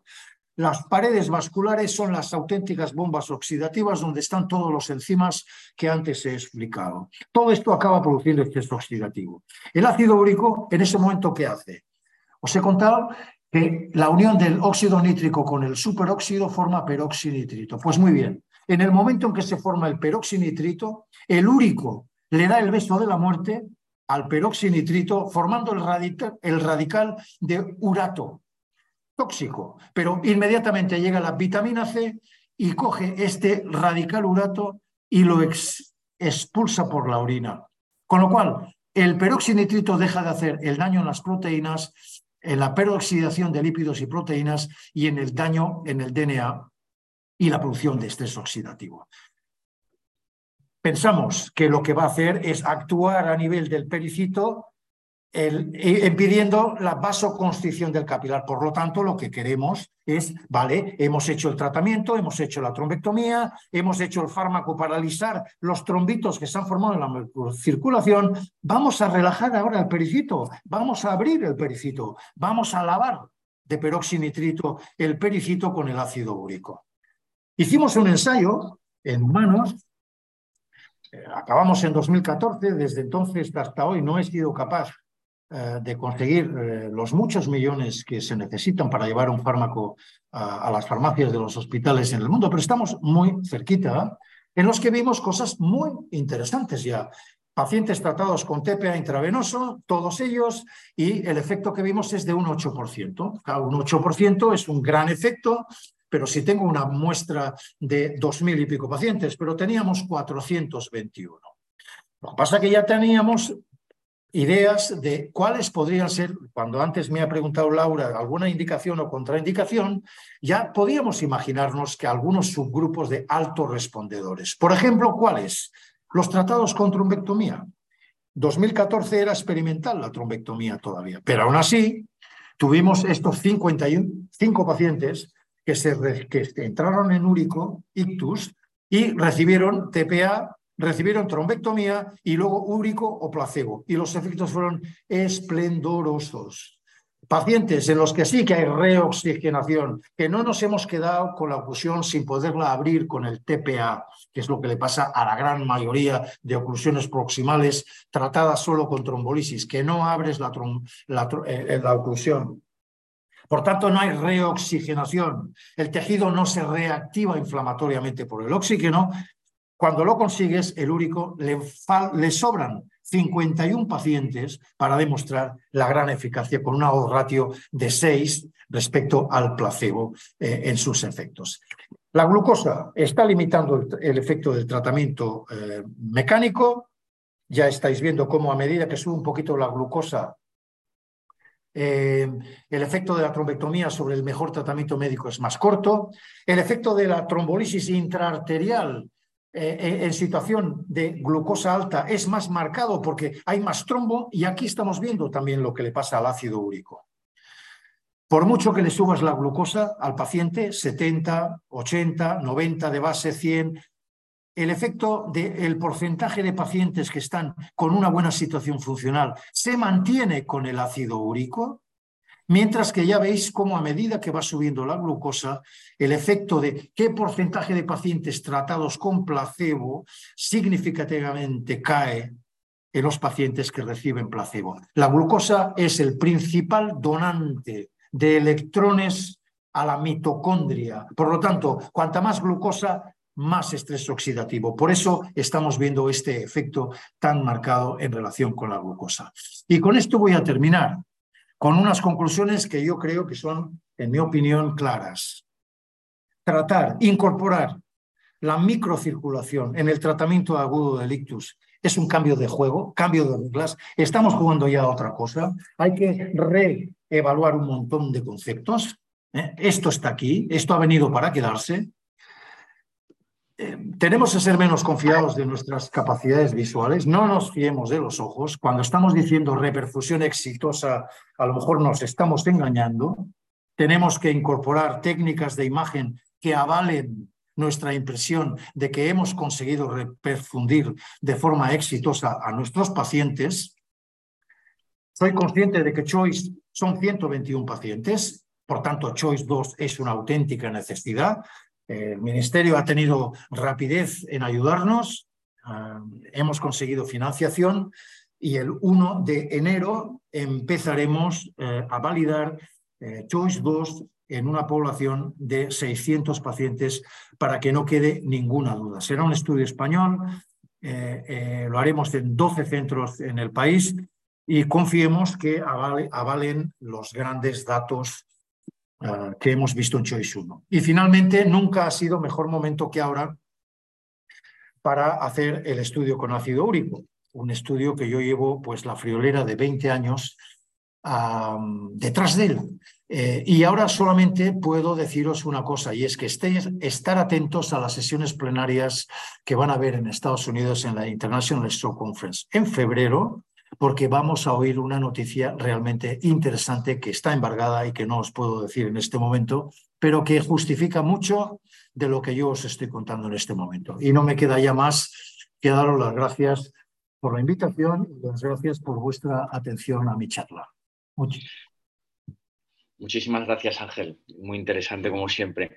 Las paredes vasculares son las auténticas bombas oxidativas donde están todos los enzimas que antes he explicado. Todo esto acaba produciendo exceso oxidativo. El ácido úrico, en ese momento, ¿qué hace? Os he contado que la unión del óxido nítrico con el superóxido forma peroxinitrito. Pues muy bien, en el momento en que se forma el peroxinitrito, el úrico le da el beso de la muerte al peroxinitrito, formando el radical, de urato, tóxico. Pero inmediatamente llega la vitamina C y coge este radical urato y lo expulsa por la orina. Con lo cual, el peroxinitrito deja de hacer el daño en las proteínas, en la peroxidación de lípidos y proteínas y en el daño en el DNA y la producción de estrés oxidativo. Pensamos que lo que va a hacer es actuar a nivel del pericito impidiendo la vasoconstricción del capilar. Por lo tanto, lo que queremos es, vale, hemos hecho el tratamiento, hemos hecho la trombectomía, hemos hecho el fármaco para alisar los trombitos que se han formado en la circulación, vamos a relajar ahora el pericito, vamos a abrir el pericito, vamos a lavar de peroxinitrito el pericito con el ácido úrico. Hicimos un ensayo en humanos, eh, acabamos en 2014, desde entonces hasta hoy no he sido capaz eh, de conseguir eh, los muchos millones que se necesitan para llevar un fármaco a, las farmacias de los hospitales en el mundo, pero estamos muy cerquita, en los que vimos cosas muy interesantes ya. Pacientes tratados con TPA intravenoso, todos ellos, y el efecto que vimos es de un 8%. un 8% es un gran efecto, pero si tengo una muestra de dos mil y pico pacientes, pero teníamos 421. Lo que pasa es que ya teníamos ideas de cuáles podrían ser, cuando antes me ha preguntado Laura alguna indicación o contraindicación, ya podíamos imaginarnos que algunos subgrupos de altos respondedores. Por ejemplo, ¿cuáles? Los tratados con trombectomía. 2014 era experimental la trombectomía todavía, pero aún así tuvimos estos 55 pacientes que, se, entraron en úrico, ictus, y recibieron TPA, recibieron trombectomía y luego úrico o placebo. Y los efectos fueron esplendorosos. Pacientes en los que sí que hay reoxigenación, que no nos hemos quedado con la oclusión sin poderla abrir con el TPA, que es lo que le pasa a la gran mayoría de oclusiones proximales tratadas solo con trombolisis, que no abres la, la, eh, la oclusión por tanto, no hay reoxigenación. El tejido no se reactiva inflamatoriamente por el oxígeno. Cuando lo consigues, el úrico le, sobran 51 pacientes para demostrar la gran eficacia con una ratio de 6 respecto al placebo eh, en sus efectos. La glucosa está limitando el, efecto del tratamiento eh, mecánico. Ya estáis viendo cómo a medida que sube un poquito la glucosa, eh, el efecto de la trombectomía sobre el mejor tratamiento médico es más corto. El efecto de la trombolisis intraarterial eh, en situación de glucosa alta es más marcado porque hay más trombo y aquí estamos viendo también lo que le pasa al ácido úrico. Por mucho que le subas la glucosa al paciente, 70, 80, 90 de base, 100, el efecto del porcentaje de pacientes que están con una buena situación funcional se mantiene con el ácido úrico, mientras que ya veis cómo a medida que va subiendo la glucosa, el efecto de qué porcentaje de pacientes tratados con placebo significativamente cae en los pacientes que reciben placebo. La glucosa es el principal donante de electrones a la mitocondria. Por lo tanto, cuanta más glucosa, más estrés oxidativo. Por eso estamos viendo este efecto tan marcado en relación con la glucosa. Y con esto voy a terminar, con unas conclusiones que yo creo que son, en mi opinión, claras. Tratar, incorporar la microcirculación en el tratamiento agudo del ictus es un cambio de juego, cambio de reglas. Estamos jugando ya a otra cosa. Hay que reevaluar un montón de conceptos. ¿eh? Esto está aquí, esto ha venido para quedarse. Tenemos que ser menos confiados de nuestras capacidades visuales, no nos fiemos de los ojos. Cuando estamos diciendo reperfusión exitosa, a lo mejor nos estamos engañando. Tenemos que incorporar técnicas de imagen que avalen nuestra impresión de que hemos conseguido reperfundir de forma exitosa a nuestros pacientes. Soy consciente de que Choice son 121 pacientes, por tanto Choice 2 es una auténtica necesidad. El Ministerio ha tenido rapidez en ayudarnos, ah, hemos conseguido financiación y el 1 de enero empezaremos eh, a validar eh, Choice 2 en una población de 600 pacientes para que no quede ninguna duda. Será un estudio español, eh, eh, lo haremos en 12 centros en el país y confiemos que avalen los grandes datos eh, que hemos visto en Choice 1. Y finalmente, nunca ha sido mejor momento que ahora para hacer el estudio con ácido úrico, un estudio que yo llevo pues la friolera de 20 años detrás de él. Eh, y ahora solamente puedo deciros una cosa, y es que estéis, estar atentos a las sesiones plenarias que van a haber en Estados Unidos en la International Stroke Conference en febrero, porque vamos a oír una noticia realmente interesante que está embargada y que no os puedo decir en este momento, pero que justifica mucho de lo que yo os estoy contando en este momento. Y no me queda ya más que daros las gracias por la invitación y las gracias por vuestra atención a mi charla. Muchísimas gracias, Ángel. Muy interesante, como siempre,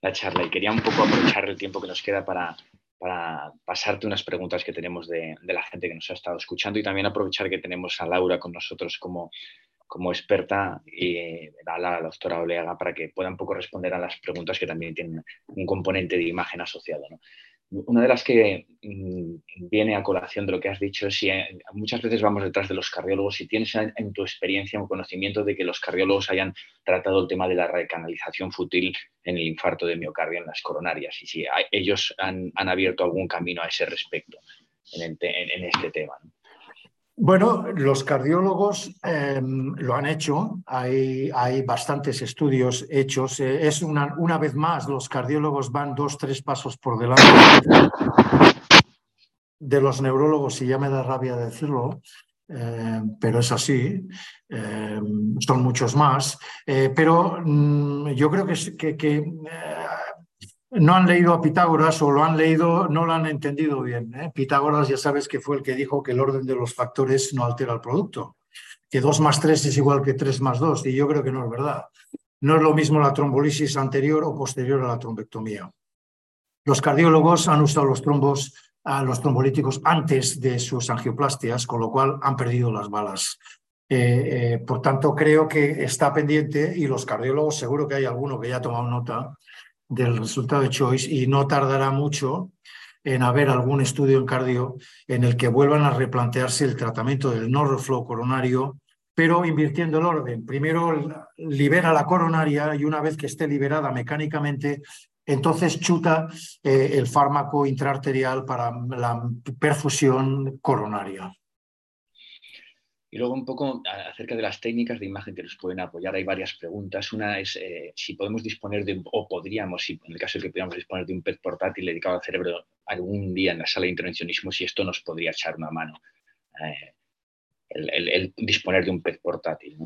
la charla. Y quería un poco aprovechar el tiempo que nos queda para, para pasarte unas preguntas que tenemos de, la gente que nos ha estado escuchando y también aprovechar que tenemos a Laura con nosotros como, como experta y a la doctora Oleaga para que pueda un poco responder a las preguntas que también tienen un componente de imagen asociado. Una de las que mm, viene a colación de lo que has dicho si eh, muchas veces vamos detrás de los cardiólogos, si tienes en tu experiencia un conocimiento de que los cardiólogos hayan tratado el tema de la recanalización fútil en el infarto de miocardio en las coronarias y si ellos han, abierto algún camino a ese respecto en, este tema. Bueno, los cardiólogos em, lo han hecho, hay, hay, bastantes estudios hechos. Eh, es una, una vez más, los cardiólogos van dos, tres pasos por delante de los neurólogos, y ya me da rabia decirlo, em, pero es así, em, son muchos más. Eh, pero mm, yo creo que, que, eh, no han leído a Pitágoras o lo han leído, no lo han entendido bien. ¿eh? Pitágoras ya sabes que fue el que dijo que el orden de los factores no altera el producto, que 2 más 3 es igual que 3 más 2, y yo creo que no es verdad. No es lo mismo la trombolisis anterior o posterior a la trombectomía. Los cardiólogos han usado los trombos, a los trombolíticos antes de sus angioplastias, con lo cual han perdido las balas. Eh, eh, por tanto, creo que está pendiente y los cardiólogos, seguro que hay alguno que ya ha tomado nota, del resultado de Choice y no tardará mucho en haber algún estudio en cardio en el que vuelvan a replantearse el tratamiento del no reflow coronario, pero invirtiendo el orden. Primero libera la coronaria y una vez que esté liberada mecánicamente, entonces chuta eh, el fármaco intraarterial para la perfusión coronaria. Y luego un poco acerca de las técnicas de imagen que nos pueden apoyar. Hay varias preguntas. Una es eh, si podemos disponer de, o podríamos, en el caso de que pudiéramos disponer de un PET portátil dedicado al cerebro algún día en la sala de intervencionismo, si esto nos podría echar una mano. Eh, el, disponer de un PET portátil.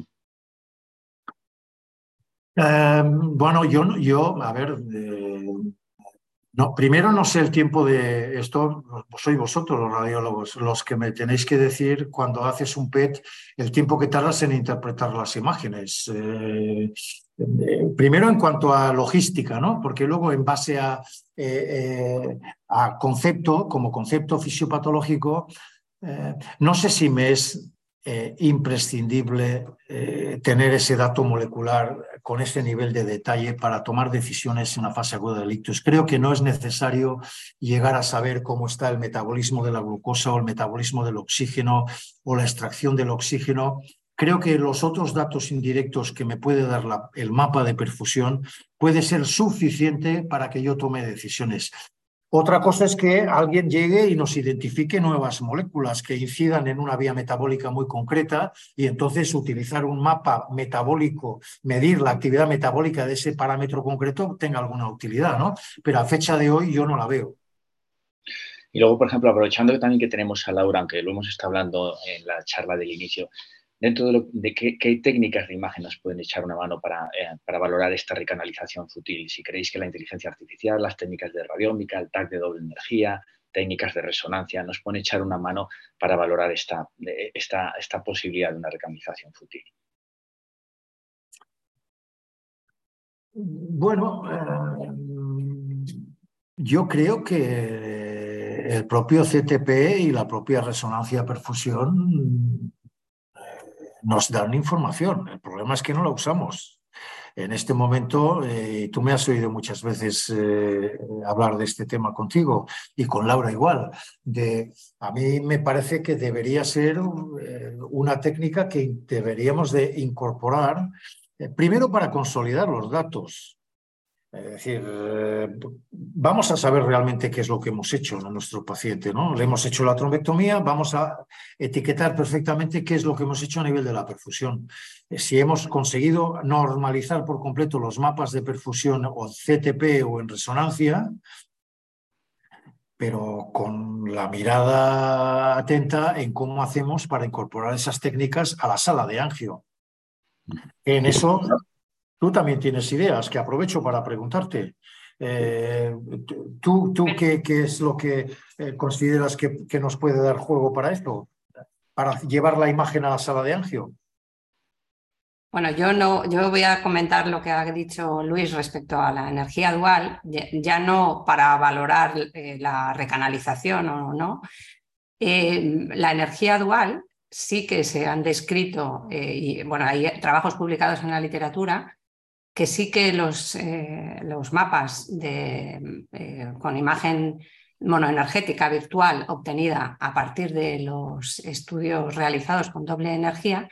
Em, bueno, yo, yo, a ver, no, primero no sé el tiempo de esto, sois vosotros los radiólogos los que me tenéis que decir cuando haces un PET el tiempo que tardas en interpretar las imágenes. Eh, eh, primero en cuanto a logística, ¿no? Porque luego en base a, eh, concepto, como concepto fisiopatológico, no sé si me es imprescindible tener ese dato molecular con ese nivel de detalle para tomar decisiones en una fase aguda del ictus. Creo que no es necesario llegar a saber cómo está el metabolismo de la glucosa o el metabolismo del oxígeno o la extracción del oxígeno. Creo que los otros datos indirectos que me puede dar el mapa de perfusión puede ser suficiente para que yo tome decisiones. Otra cosa es que alguien llegue y nos identifique nuevas moléculas que incidan en una vía metabólica muy concreta y entonces utilizar un mapa metabólico, medir la actividad metabólica de ese parámetro concreto tenga alguna utilidad, ¿no? Pero a fecha de hoy yo no la veo. Y luego, por ejemplo, aprovechando también que tenemos a Laura, aunque lo hemos estado hablando en la charla del inicio, dentro de, qué, técnicas de imagen nos pueden echar una mano eh, para, valorar esta recanalización fútil. Si creéis que la inteligencia artificial, las técnicas de radiómica, el TAC de doble energía, técnicas de resonancia, nos pueden echar una mano para valorar esta, esta, esta posibilidad de una recanalización fútil. Bueno, eh, yo creo que el propio CTP y la propia resonancia perfusión nos dan información. El problema es que no la usamos. En este momento, eh, tú me has oído muchas veces eh, hablar de este tema contigo y con Laura igual. De, a mí me parece que debería ser eh, una técnica que deberíamos de incorporar, primero para consolidar los datos, es decir, eh, vamos a saber realmente qué es lo que hemos hecho a nuestro paciente, ¿no? Le hemos hecho la trombectomía, vamos a etiquetar perfectamente qué es lo que hemos hecho a nivel de la perfusión. Eh, si hemos conseguido normalizar por completo los mapas de perfusión o CTP o en resonancia, pero con la mirada atenta en cómo hacemos para incorporar esas técnicas a la sala de angio. En eso Tú también tienes ideas que aprovecho para preguntarte. Eh, ¿Tú, tú qué, qué, es lo que eh, consideras que, que, nos puede dar juego para esto? Para llevar la imagen a la sala de angio. Bueno, yo no, yo voy a comentar lo que ha dicho Luis respecto a la energía dual, ya no para valorar eh, la recanalización o no. la energía dual sí que se han descrito, y bueno, hay trabajos publicados en la literatura que sí que los, eh, los mapas de, eh, con imagen monoenergética virtual obtenida a partir de los estudios realizados con doble energía,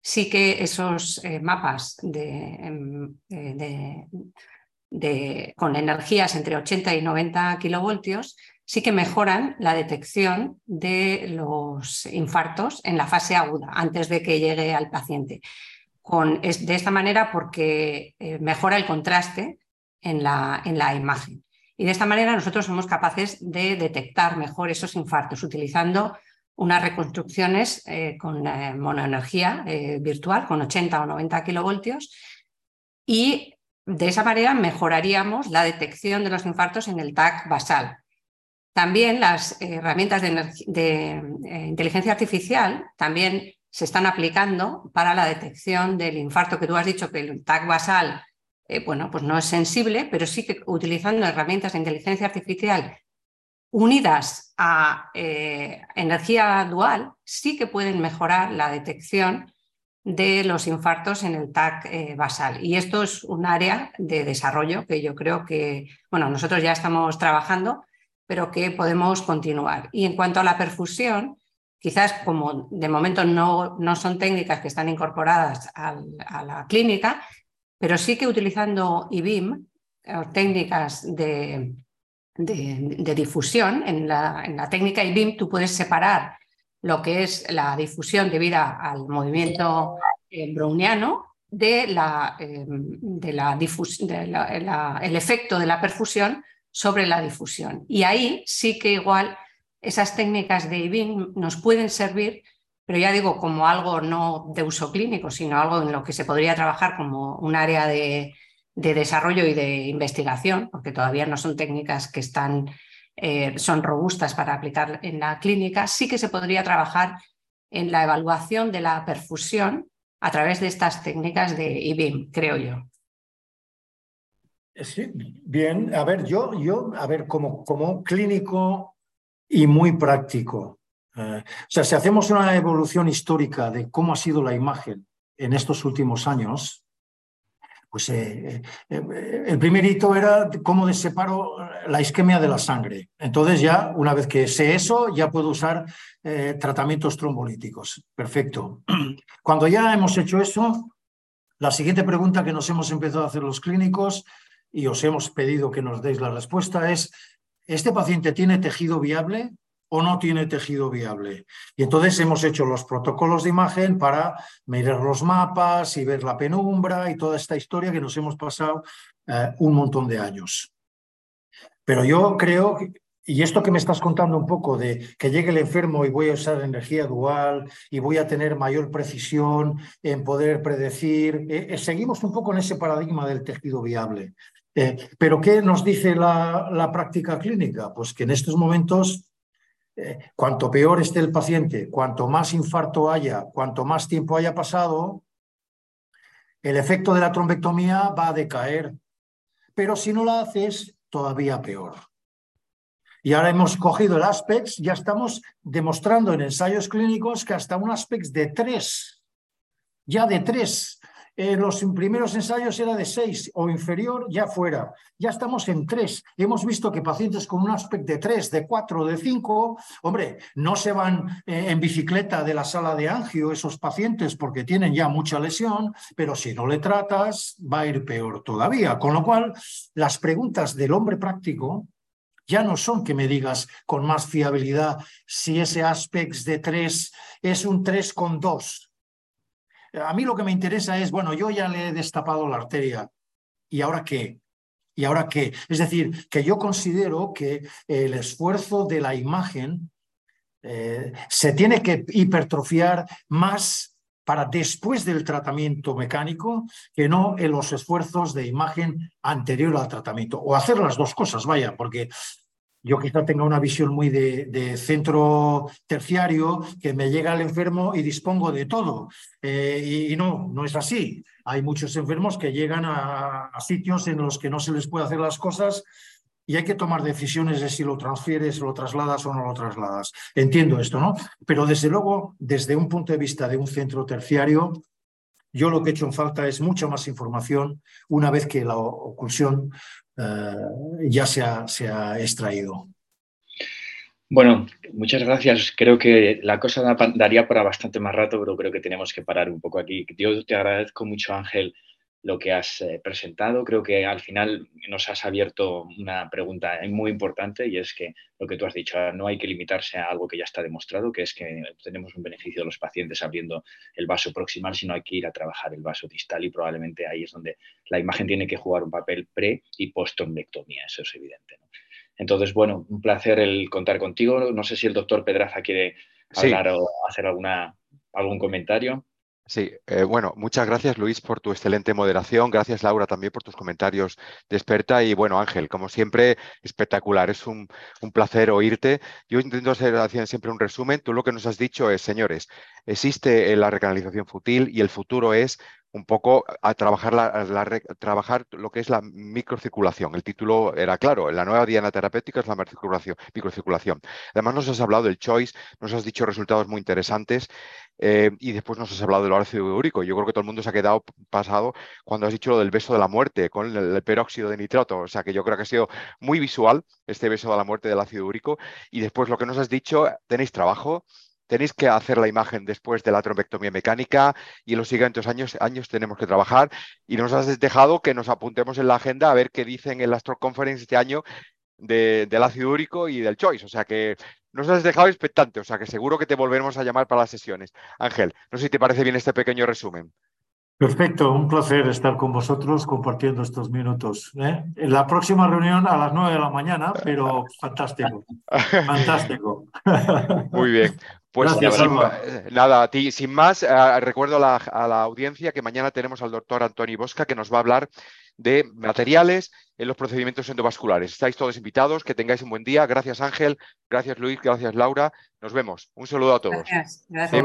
sí que esos eh, mapas de, em, de, con energías entre 80 y 90 kilovoltios sí que mejoran la detección de los infartos en la fase aguda, antes de que llegue al paciente de esta manera porque eh, mejora el contraste en la, en la imagen. Y de esta manera nosotros somos capaces de detectar mejor esos infartos utilizando unas reconstrucciones eh, con eh, monoenergía virtual, con 80 o 90 kilovoltios, y de esa manera mejoraríamos la detección de los infartos en el TAC basal. También las herramientas de, de inteligencia artificial también se están aplicando para la detección del infarto, que tú has dicho que el TAC basal eh, bueno, pues no es sensible, pero sí que utilizando herramientas de inteligencia artificial unidas a eh, energía dual, sí que pueden mejorar la detección de los infartos en el TAC eh, basal. Y esto es un área de desarrollo que yo creo que, bueno, nosotros ya estamos trabajando, pero que podemos continuar. Y en cuanto a la perfusión, quizás como de momento no, no son técnicas que están incorporadas a la clínica, pero sí que utilizando IBIM, eh, técnicas de, de, difusión, en la, en la, técnica IBIM tú puedes separar lo que es la difusión debida al movimiento eh, browniano de, la, eh, de, la, el efecto de la perfusión sobre la difusión. Y ahí sí que igual esas técnicas de IBIM nos pueden servir, pero ya digo, como algo no de uso clínico, sino algo en lo que se podría trabajar como un área de, desarrollo y de investigación, porque todavía no son técnicas que están, eh, son robustas para aplicar en la clínica, sí que se podría trabajar en la evaluación de la perfusión a través de estas técnicas de IBIM, creo yo. Sí, bien, a ver, yo, yo, a ver, como, como clínico y muy práctico. Eh, o sea, si hacemos una evolución histórica de cómo ha sido la imagen en estos últimos años, pues eh, eh, el primer hito era cómo separo la isquemia de la sangre. Entonces ya, una vez que sé eso, ya puedo usar tratamientos trombolíticos. Perfecto. [CLEARS THROAT] Cuando ya hemos hecho eso, la siguiente pregunta que nos hemos empezado a hacer los clínicos y os hemos pedido que nos deis la respuesta es, ¿este paciente tiene tejido viable o no tiene tejido viable? Y entonces hemos hecho los protocolos de imagen para mirar los mapas y ver la penumbra y toda esta historia que nos hemos pasado eh, un montón de años. Pero yo creo, y esto que me estás contando un poco de que llegue el enfermo y voy a usar energía dual y voy a tener mayor precisión en poder predecir, eh, eh, seguimos un poco en ese paradigma del tejido viable. Eh, pero ¿qué nos dice la, práctica clínica? Pues que en estos momentos, eh, cuanto peor esté el paciente, cuanto más infarto haya, cuanto más tiempo haya pasado, el efecto de la trombectomía va a decaer. Pero si no la haces, todavía peor. Y ahora hemos cogido el ASPEX, ya estamos demostrando en ensayos clínicos que hasta un ASPEX de 3, ya de 3, eh, los primeros ensayos era de 6 o inferior, ya fuera. Ya estamos en 3. Hemos visto que pacientes con un aspecto de 3, de 4, de 5, hombre, no se van eh, en bicicleta de la sala de angio esos pacientes porque tienen ya mucha lesión, pero si no le tratas va a ir peor todavía. Con lo cual, las preguntas del hombre práctico ya no son que me digas con más fiabilidad si ese aspecto de 3 es un 3 con 2 a mí lo que me interesa es, bueno, yo ya le he destapado la arteria. ¿Y ahora qué? ¿Y ahora qué? Es decir, que yo considero que el esfuerzo de la imagen eh, se tiene que hipertrofiar más para después del tratamiento mecánico que no en los esfuerzos de imagen anterior al tratamiento. O hacer las dos cosas, vaya, porque yo quizá tenga una visión muy de, centro terciario, que me llega el enfermo y dispongo de todo. Eh, y, no, no es así. Hay muchos enfermos que llegan a, sitios en los que no se les puede hacer las cosas y hay que tomar decisiones de si lo transfieres, lo trasladas o no lo trasladas. Entiendo esto, ¿no? Pero desde luego, desde un punto de vista de un centro terciario, yo lo que he hecho en falta es mucha más información una vez que la oclusión eh, ya se ha, se ha extraído. Bueno, muchas gracias. Creo que la cosa daría para bastante más rato, pero creo que tenemos que parar un poco aquí. Yo te agradezco mucho, Ángel, lo que has eh, presentado. Creo que al final nos has abierto una pregunta muy importante y es que lo que tú has dicho, no hay que limitarse a algo que ya está demostrado, que es que tenemos un beneficio de los pacientes abriendo el vaso proximal, sino hay que ir a trabajar el vaso distal y probablemente ahí es donde la imagen tiene que jugar un papel pre y post trombectomía, eso es evidente. Entonces, bueno, un placer el contar contigo. No sé si el doctor Pedraza quiere hablar o hacer alguna, algún comentario. Sí, eh, bueno, muchas gracias Luis por tu excelente moderación. Gracias Laura también por tus comentarios de experta. Y bueno, Ángel, como siempre, espectacular. Es un, placer oírte. Yo intento hacer siempre un resumen. Tú lo que nos has dicho es, señores, existe la recanalización futil y el futuro es un poco a trabajar, la, trabajar lo que es la microcirculación. El título era claro, la nueva diana terapéutica es la microcirculación. Además nos has hablado del choice, nos has dicho resultados muy interesantes eh, y después nos has hablado del ácido úrico. Yo creo que todo el mundo se ha quedado pasado cuando has dicho lo del beso de la muerte con el, peróxido de nitrato. O sea que yo creo que ha sido muy visual este beso de la muerte del ácido úrico. Y después lo que nos has dicho, tenéis trabajo, tenéis que hacer la imagen después de la trombectomía mecánica y los siguientes años, años tenemos que trabajar y nos has dejado que nos apuntemos en la agenda a ver qué dicen en la Stroke Conference este año del ácido úrico y del choice. O sea que nos has dejado expectante, o sea que seguro que te volveremos a llamar para las sesiones. Ángel, no sé si te parece bien este pequeño resumen. Perfecto, un placer estar con vosotros compartiendo estos minutos. ¿eh? En la próxima reunión a las 9 de la mañana, pero [LAUGHS] fantástico, fantástico. [LAUGHS] Muy bien. Pues nada, a ti, sin más, eh, recuerdo a la, audiencia que mañana tenemos al doctor Antoni Bosca que nos va a hablar de materiales en los procedimientos endovasculares. Estáis todos invitados, que tengáis un buen día. Gracias Ángel, gracias Luis, gracias Laura. Nos vemos. Un saludo a todos. Gracias. gracias.